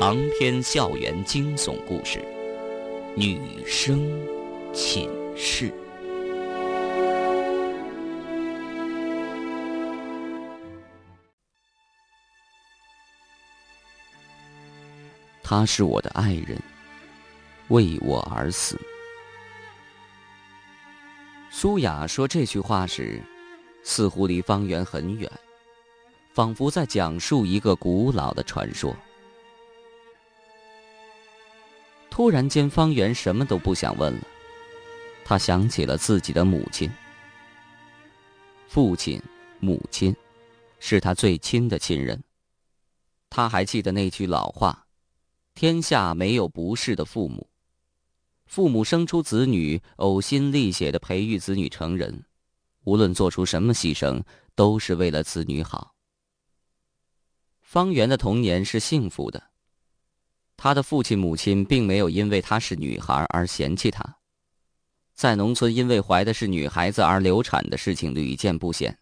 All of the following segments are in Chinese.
长篇校园惊悚故事，女生寝室。他是我的爱人，为我而死。苏雅说这句话时，似乎离方圆很远，仿佛在讲述一个古老的传说。突然间，方圆什么都不想问了。他想起了自己的母亲、父亲、母亲，是他最亲的亲人。他还记得那句老话：“天下没有不是的父母。”父母生出子女，呕心沥血的培育子女成人，无论做出什么牺牲，都是为了子女好。方圆的童年是幸福的。他的父亲母亲并没有因为她是女孩而嫌弃她，在农村因为怀的是女孩子而流产的事情屡见不鲜，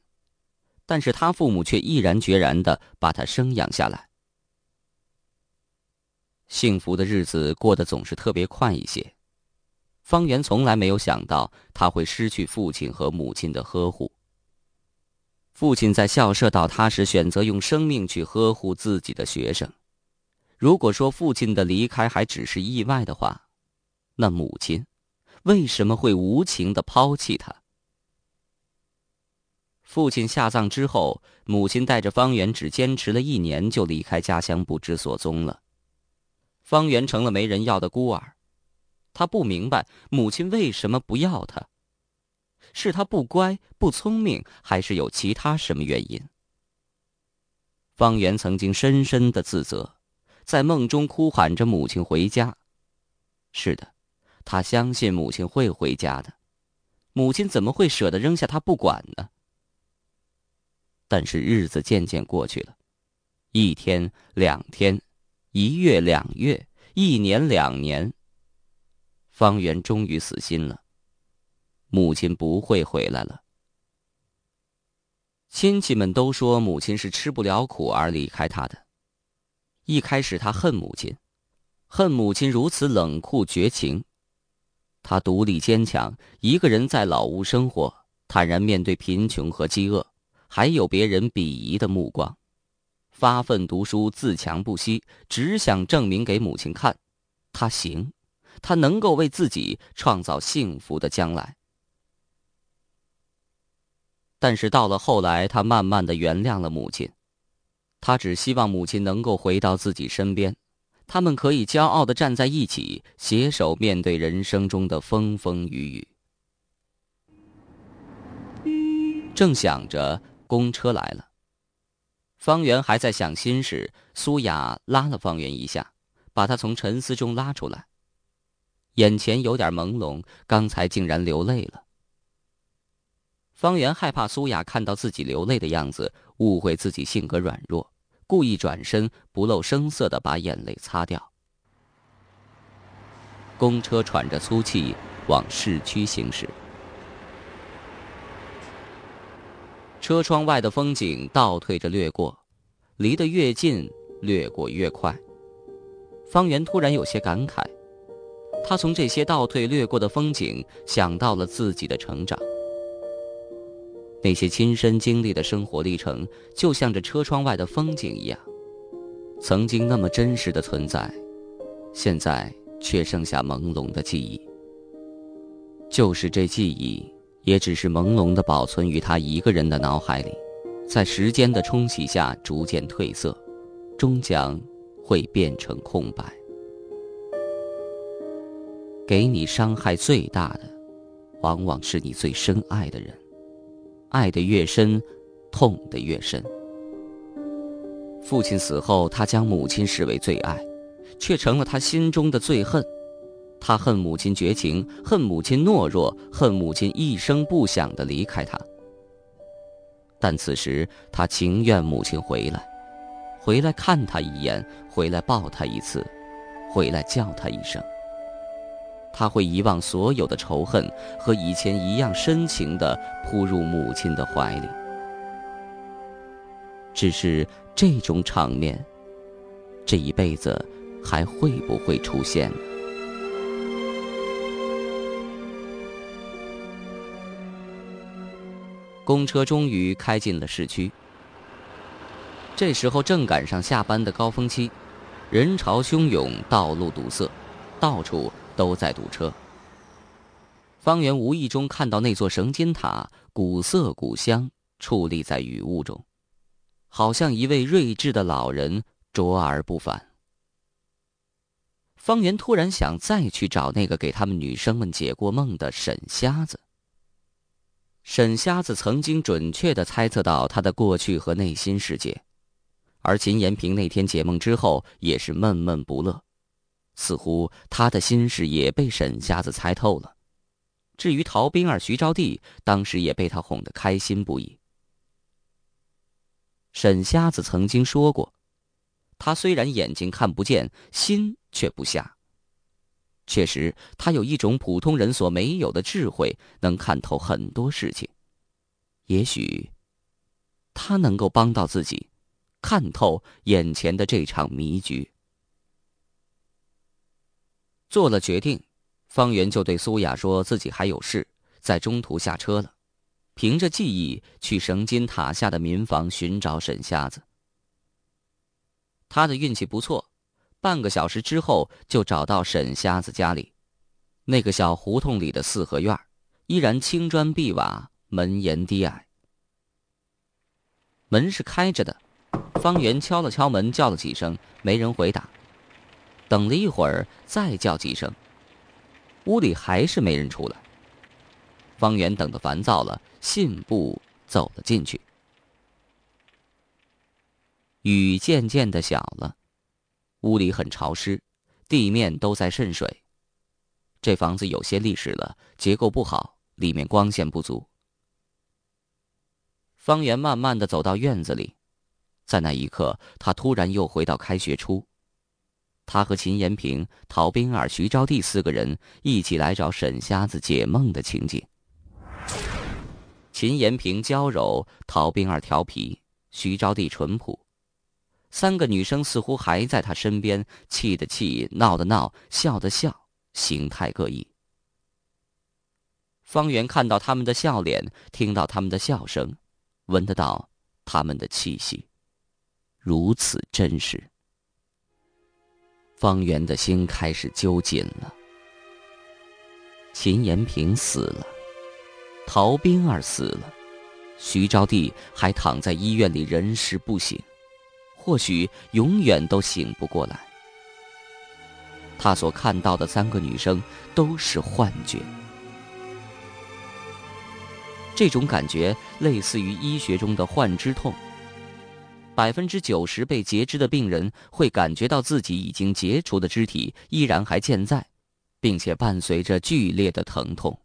但是他父母却毅然决然的把她生养下来。幸福的日子过得总是特别快一些，方圆从来没有想到他会失去父亲和母亲的呵护。父亲在校舍倒塌时选择用生命去呵护自己的学生。如果说父亲的离开还只是意外的话，那母亲为什么会无情的抛弃他？父亲下葬之后，母亲带着方圆只坚持了一年就离开家乡，不知所踪了。方圆成了没人要的孤儿，他不明白母亲为什么不要他，是他不乖、不聪明，还是有其他什么原因？方圆曾经深深的自责。在梦中哭喊着母亲回家。是的，他相信母亲会回家的。母亲怎么会舍得扔下他不管呢？但是日子渐渐过去了，一天两天，一月两月，一年两年。方圆终于死心了，母亲不会回来了。亲戚们都说母亲是吃不了苦而离开他的。一开始，他恨母亲，恨母亲如此冷酷绝情。他独立坚强，一个人在老屋生活，坦然面对贫穷和饥饿，还有别人鄙夷的目光，发奋读书，自强不息，只想证明给母亲看，他行，他能够为自己创造幸福的将来。但是到了后来，他慢慢的原谅了母亲。他只希望母亲能够回到自己身边，他们可以骄傲的站在一起，携手面对人生中的风风雨雨。正想着，公车来了。方圆还在想心事，苏雅拉了方圆一下，把他从沉思中拉出来。眼前有点朦胧，刚才竟然流泪了。方圆害怕苏雅看到自己流泪的样子，误会自己性格软弱。故意转身，不露声色的把眼泪擦掉。公车喘着粗气往市区行驶，车窗外的风景倒退着掠过，离得越近，掠过越快。方圆突然有些感慨，他从这些倒退掠过的风景想到了自己的成长。那些亲身经历的生活历程，就像这车窗外的风景一样，曾经那么真实的存在，现在却剩下朦胧的记忆。就是这记忆，也只是朦胧的保存于他一个人的脑海里，在时间的冲洗下逐渐褪色，终将会变成空白。给你伤害最大的，往往是你最深爱的人。爱得越深，痛得越深。父亲死后，他将母亲视为最爱，却成了他心中的最恨。他恨母亲绝情，恨母亲懦弱，恨母亲一声不响的离开他。但此时，他情愿母亲回来，回来看他一眼，回来抱他一次，回来叫他一声。他会遗忘所有的仇恨，和以前一样深情地扑入母亲的怀里。只是这种场面，这一辈子还会不会出现？公车终于开进了市区。这时候正赶上下班的高峰期，人潮汹涌，道路堵塞，到处都在堵车。方圆无意中看到那座绳金塔，古色古香，矗立在雨雾中，好像一位睿智的老人，卓而不凡。方圆突然想再去找那个给他们女生们解过梦的沈瞎子。沈瞎子曾经准确的猜测到他的过去和内心世界，而秦延平那天解梦之后也是闷闷不乐，似乎他的心事也被沈瞎子猜透了。至于陶兵儿、徐招娣，当时也被他哄得开心不已。沈瞎子曾经说过，他虽然眼睛看不见，心却不瞎。确实，他有一种普通人所没有的智慧，能看透很多事情。也许，他能够帮到自己，看透眼前的这场迷局。做了决定。方圆就对苏雅说自己还有事，在中途下车了，凭着记忆去绳金塔下的民房寻找沈瞎子。他的运气不错，半个小时之后就找到沈瞎子家里，那个小胡同里的四合院，依然青砖碧瓦，门檐低矮。门是开着的，方圆敲了敲门，叫了几声，没人回答。等了一会儿，再叫几声。屋里还是没人出来。方圆等得烦躁了，信步走了进去。雨渐渐的小了，屋里很潮湿，地面都在渗水。这房子有些历史了，结构不好，里面光线不足。方圆慢慢的走到院子里，在那一刻，他突然又回到开学初。他和秦延平、陶冰儿、徐招娣四个人一起来找沈瞎子解梦的情景。秦延平娇柔，陶冰儿调皮，徐招娣淳朴，三个女生似乎还在他身边，气的气，闹的闹，笑的笑，形态各异。方圆看到他们的笑脸，听到他们的笑声，闻得到他们的气息，如此真实。方圆的心开始揪紧了。秦延平死了，陶冰儿死了，徐招娣还躺在医院里人事不省，或许永远都醒不过来。他所看到的三个女生都是幻觉，这种感觉类似于医学中的幻肢痛。百分之九十被截肢的病人会感觉到自己已经截除的肢体依然还健在，并且伴随着剧烈的疼痛。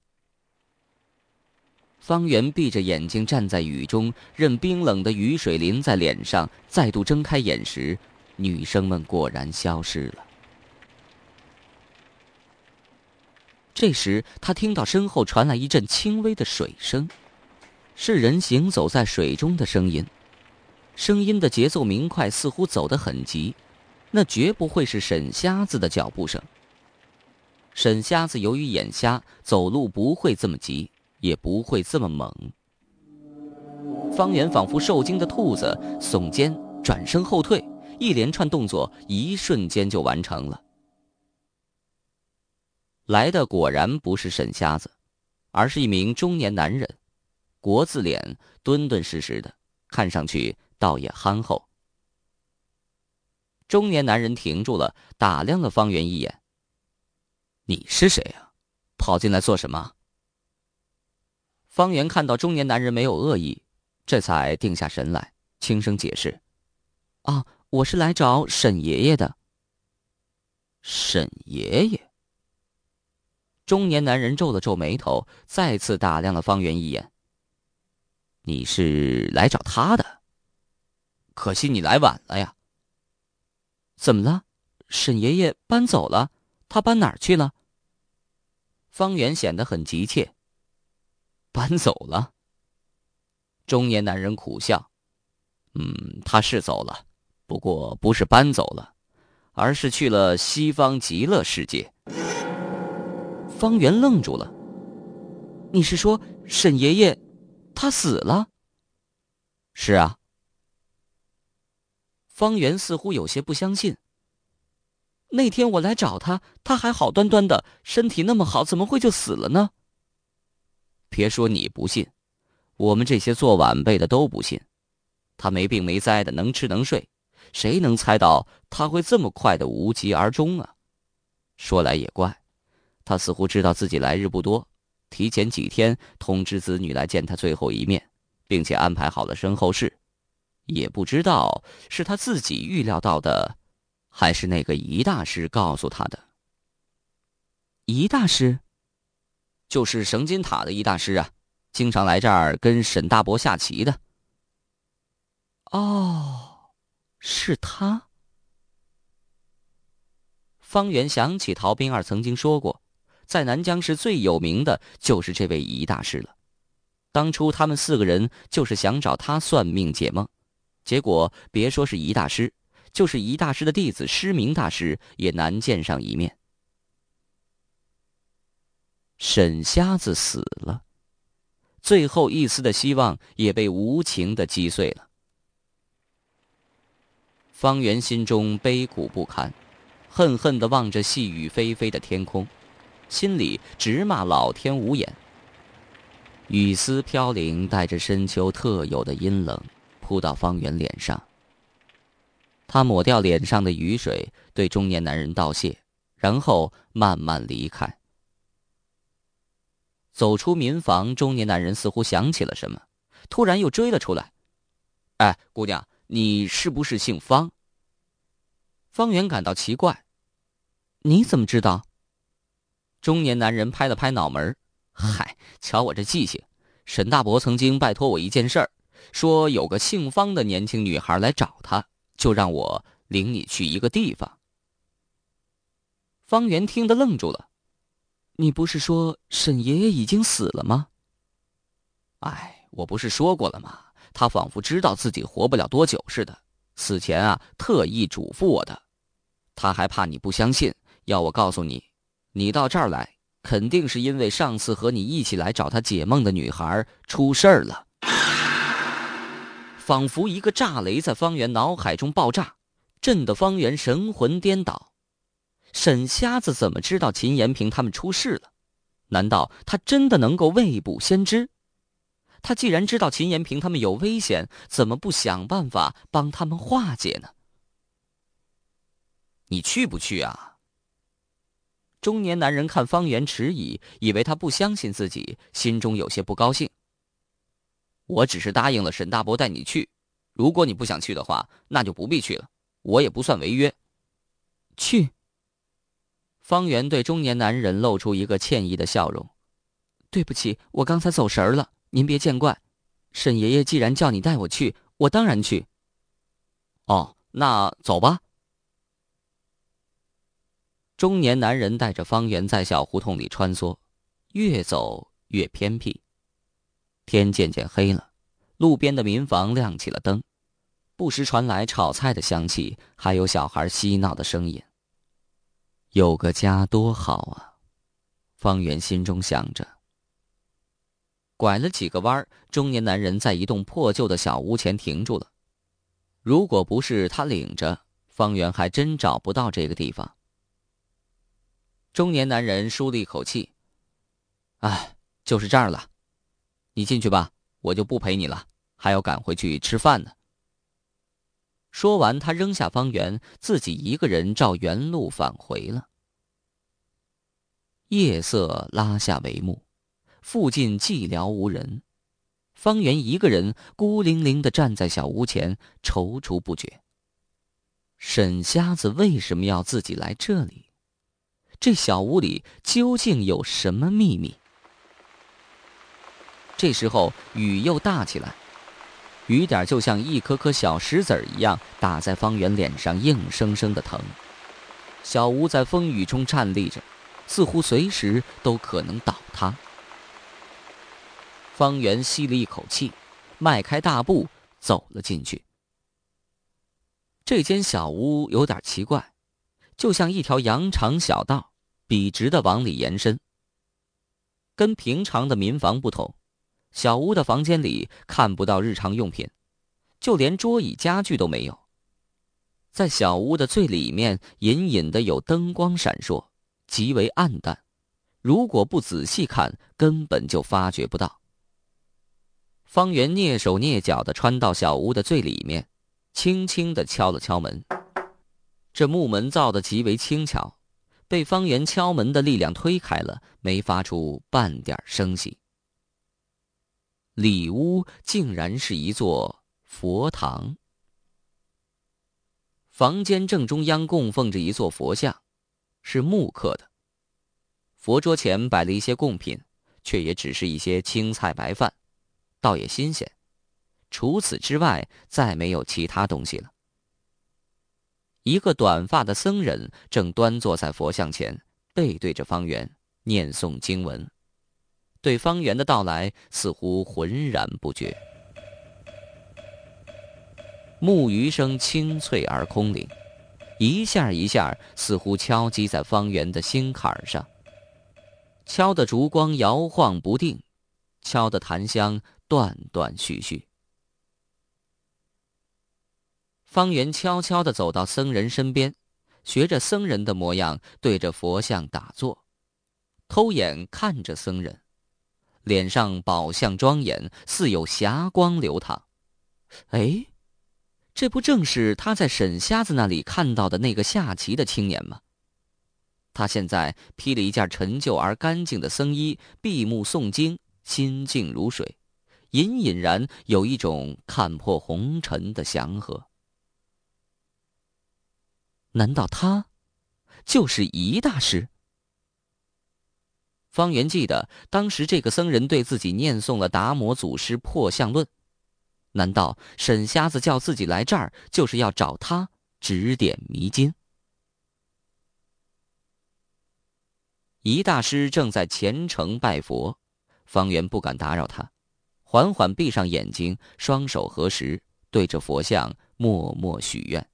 方圆闭着眼睛站在雨中，任冰冷的雨水淋在脸上。再度睁开眼时，女生们果然消失了。这时，他听到身后传来一阵轻微的水声，是人行走在水中的声音。声音的节奏明快，似乎走得很急，那绝不会是沈瞎子的脚步声。沈瞎子由于眼瞎，走路不会这么急，也不会这么猛。方圆仿佛受惊的兔子，耸肩，转身后退，一连串动作一瞬间就完成了。来的果然不是沈瞎子，而是一名中年男人，国字脸，敦敦实实的，看上去。倒也憨厚。中年男人停住了，打量了方圆一眼。“你是谁啊？跑进来做什么？”方圆看到中年男人没有恶意，这才定下神来，轻声解释：“啊，我是来找沈爷爷的。”沈爷爷。中年男人皱了皱眉头，再次打量了方圆一眼。“你是来找他的？”可惜你来晚了呀。怎么了？沈爷爷搬走了？他搬哪儿去了？方圆显得很急切。搬走了。中年男人苦笑：“嗯，他是走了，不过不是搬走了，而是去了西方极乐世界。方圆愣住了。你是说沈爷爷，他死了？是啊。方圆似乎有些不相信。那天我来找他，他还好端端的，身体那么好，怎么会就死了呢？别说你不信，我们这些做晚辈的都不信。他没病没灾的，能吃能睡，谁能猜到他会这么快的无疾而终啊？说来也怪，他似乎知道自己来日不多。提前几天通知子女来见他最后一面，并且安排好了身后事，也不知道是他自己预料到的，还是那个仪大师告诉他的。仪大师，就是绳金塔的仪大师啊，经常来这儿跟沈大伯下棋的。哦，是他。方圆想起陶兵二曾经说过。在南疆市最有名的就是这位仪大师了。当初他们四个人就是想找他算命解梦，结果别说是一大师，就是一大师的弟子施明大师也难见上一面。沈瞎子死了，最后一丝的希望也被无情的击碎了。方圆心中悲苦不堪，恨恨的望着细雨霏霏的天空。心里直骂老天无眼。雨丝飘零，带着深秋特有的阴冷，扑到方圆脸上。他抹掉脸上的雨水，对中年男人道谢，然后慢慢离开。走出民房，中年男人似乎想起了什么，突然又追了出来：“哎，姑娘，你是不是姓方？”方圆感到奇怪：“你怎么知道？”中年男人拍了拍脑门嗨，瞧我这记性！沈大伯曾经拜托我一件事儿，说有个姓方的年轻女孩来找他，就让我领你去一个地方。”方圆听得愣住了，“你不是说沈爷爷已经死了吗？”“哎，我不是说过了吗？他仿佛知道自己活不了多久似的，死前啊特意嘱咐我的。他还怕你不相信，要我告诉你。”你到这儿来，肯定是因为上次和你一起来找他解梦的女孩出事儿了。仿佛一个炸雷在方圆脑海中爆炸，震得方圆神魂颠倒。沈瞎子怎么知道秦延平他们出事了？难道他真的能够未卜先知？他既然知道秦延平他们有危险，怎么不想办法帮他们化解呢？你去不去啊？中年男人看方圆迟疑，以为他不相信自己，心中有些不高兴。我只是答应了沈大伯带你去，如果你不想去的话，那就不必去了，我也不算违约。去。方圆对中年男人露出一个歉意的笑容：“对不起，我刚才走神儿了，您别见怪。沈爷爷既然叫你带我去，我当然去。哦，那走吧。”中年男人带着方圆在小胡同里穿梭，越走越偏僻。天渐渐黑了，路边的民房亮起了灯，不时传来炒菜的香气，还有小孩嬉闹的声音。有个家多好啊！方圆心中想着。拐了几个弯儿中年男人在一栋破旧的小屋前停住了。如果不是他领着，方圆还真找不到这个地方。中年男人舒了一口气，哎，就是这儿了，你进去吧，我就不陪你了，还要赶回去吃饭呢。说完，他扔下方圆，自己一个人照原路返回了。夜色拉下帷幕，附近寂寥无人，方圆一个人孤零零的站在小屋前，踌躇不决。沈瞎子为什么要自己来这里？这小屋里究竟有什么秘密？这时候雨又大起来，雨点就像一颗颗小石子儿一样打在方圆脸上，硬生生的疼。小屋在风雨中颤栗着，似乎随时都可能倒塌。方圆吸了一口气，迈开大步走了进去。这间小屋有点奇怪。就像一条羊肠小道，笔直的往里延伸。跟平常的民房不同，小屋的房间里看不到日常用品，就连桌椅家具都没有。在小屋的最里面，隐隐的有灯光闪烁，极为暗淡，如果不仔细看，根本就发觉不到。方圆蹑手蹑脚的穿到小屋的最里面，轻轻的敲了敲门。这木门造的极为轻巧，被方圆敲门的力量推开了，没发出半点声息。里屋竟然是一座佛堂。房间正中央供奉着一座佛像，是木刻的。佛桌前摆了一些贡品，却也只是一些青菜白饭。倒也新鲜，除此之外再没有其他东西了。一个短发的僧人正端坐在佛像前，背对着方圆念诵经文，对方圆的到来似乎浑然不觉。木鱼声清脆而空灵，一下一下似乎敲击在方圆的心坎上，敲得烛光摇晃不定，敲得檀香。断断续续。方圆悄悄的走到僧人身边，学着僧人的模样，对着佛像打坐，偷眼看着僧人，脸上宝相庄严，似有霞光流淌。哎，这不正是他在沈瞎子那里看到的那个下棋的青年吗？他现在披了一件陈旧而干净的僧衣，闭目诵经，心静如水。隐隐然有一种看破红尘的祥和。难道他就是仪大师？方圆记得当时这个僧人对自己念诵了达摩祖师破相论。难道沈瞎子叫自己来这儿，就是要找他指点迷津？一大师正在虔诚拜佛，方圆不敢打扰他。缓缓闭上眼睛，双手合十，对着佛像默默许愿。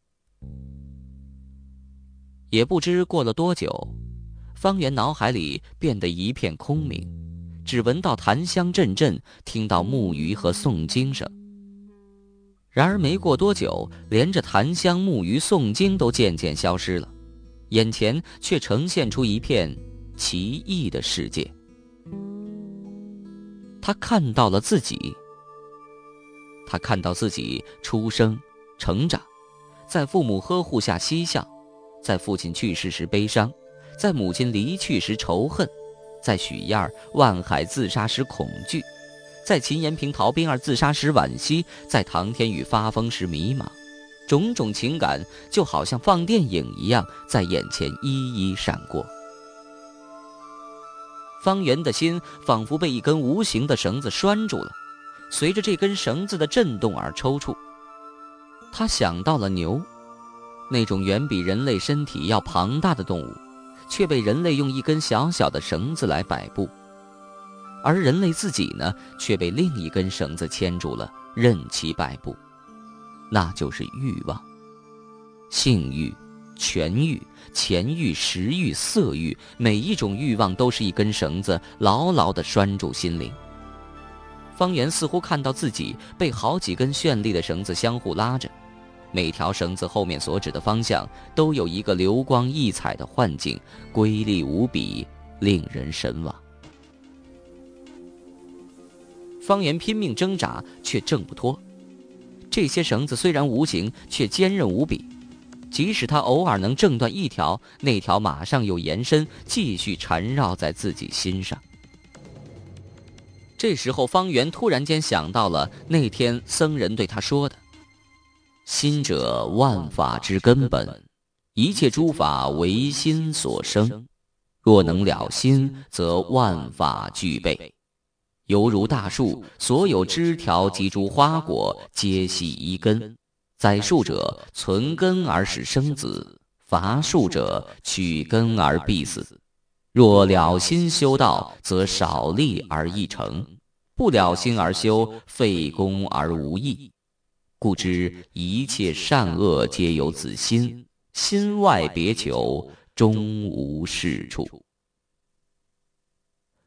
也不知过了多久，方圆脑海里变得一片空明，只闻到檀香阵阵，听到木鱼和诵经声。然而没过多久，连着檀香、木鱼、诵经都渐渐消失了，眼前却呈现出一片奇异的世界。他看到了自己。他看到自己出生、成长，在父母呵护下嬉笑，在父亲去世时悲伤，在母亲离去时仇恨，在许燕儿万海自杀时恐惧，在秦延平逃兵而自杀时惋惜，在唐天宇发疯时迷茫，种种情感就好像放电影一样在眼前一一闪过。方圆的心仿佛被一根无形的绳子拴住了，随着这根绳子的震动而抽搐。他想到了牛，那种远比人类身体要庞大的动物，却被人类用一根小小的绳子来摆布，而人类自己呢，却被另一根绳子牵住了，任其摆布。那就是欲望，性欲。权欲、钱欲、食欲、色欲，每一种欲望都是一根绳子，牢牢地拴住心灵。方圆似乎看到自己被好几根绚丽的绳子相互拉着，每条绳子后面所指的方向都有一个流光溢彩的幻境，瑰丽无比，令人神往。方圆拼命挣扎，却挣不脱。这些绳子虽然无形，却坚韧无比。即使他偶尔能挣断一条，那条马上又延伸，继续缠绕在自己心上。这时候，方圆突然间想到了那天僧人对他说的：“心者，万法之根本，一切诸法唯心所生。若能了心，则万法具备。犹如大树，所有枝条及诸花果，皆系一根。”栽树者存根而使生子，伐树者取根而必死。若了心修道，则少力而易成；不了心而修，费功而无益。故知一切善恶皆由自心，心外别求，终无是处。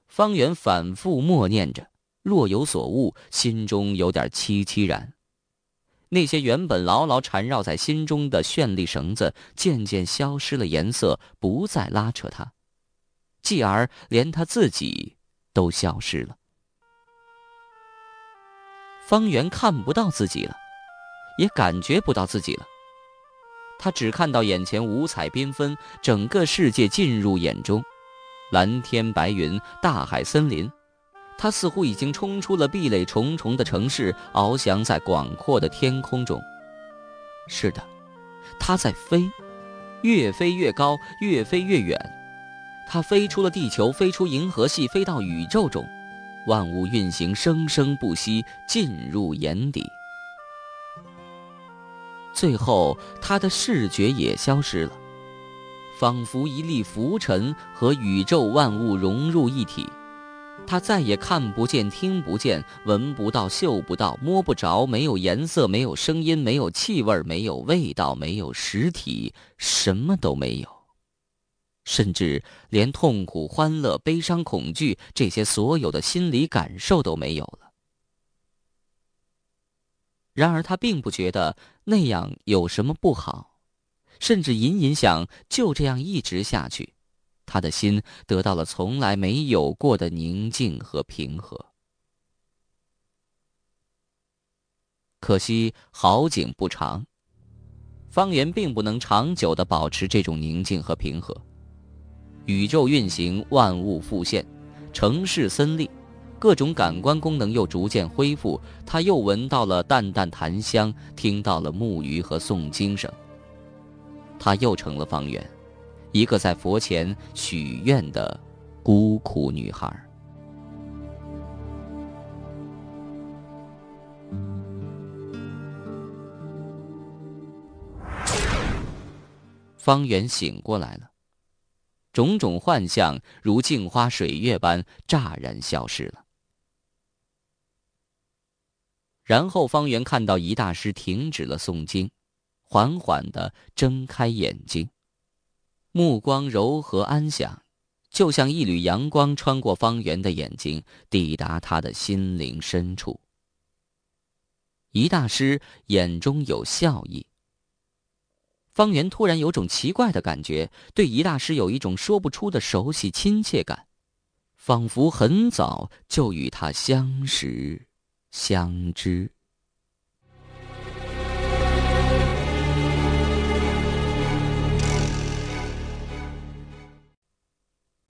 方圆反复默念着，若有所悟，心中有点凄凄然。那些原本牢牢缠绕在心中的绚丽绳子，渐渐消失了颜色，不再拉扯他，继而连他自己都消失了。方圆看不到自己了，也感觉不到自己了。他只看到眼前五彩缤纷，整个世界进入眼中，蓝天白云，大海森林。他似乎已经冲出了壁垒重重的城市，翱翔在广阔的天空中。是的，他在飞，越飞越高，越飞越远。他飞出了地球，飞出银河系，飞到宇宙中，万物运行，生生不息，进入眼底。最后，他的视觉也消失了，仿佛一粒浮尘和宇宙万物融入一体。他再也看不见、听不见、闻不到、嗅不到、摸不着，没有颜色，没有声音，没有气味，没有味道，没有实体，什么都没有，甚至连痛苦、欢乐、悲伤、恐惧这些所有的心理感受都没有了。然而，他并不觉得那样有什么不好，甚至隐隐想就这样一直下去。他的心得到了从来没有过的宁静和平和。可惜好景不长，方圆并不能长久的保持这种宁静和平和。宇宙运行，万物复现，城市森立，各种感官功能又逐渐恢复。他又闻到了淡淡檀香，听到了木鱼和诵经声。他又成了方圆。一个在佛前许愿的孤苦女孩。方圆醒过来了，种种幻象如镜花水月般乍然消失了。然后，方圆看到一大师停止了诵经，缓缓的睁开眼睛。目光柔和安详，就像一缕阳光穿过方圆的眼睛，抵达他的心灵深处。一大师眼中有笑意。方圆突然有种奇怪的感觉，对一大师有一种说不出的熟悉亲切感，仿佛很早就与他相识、相知。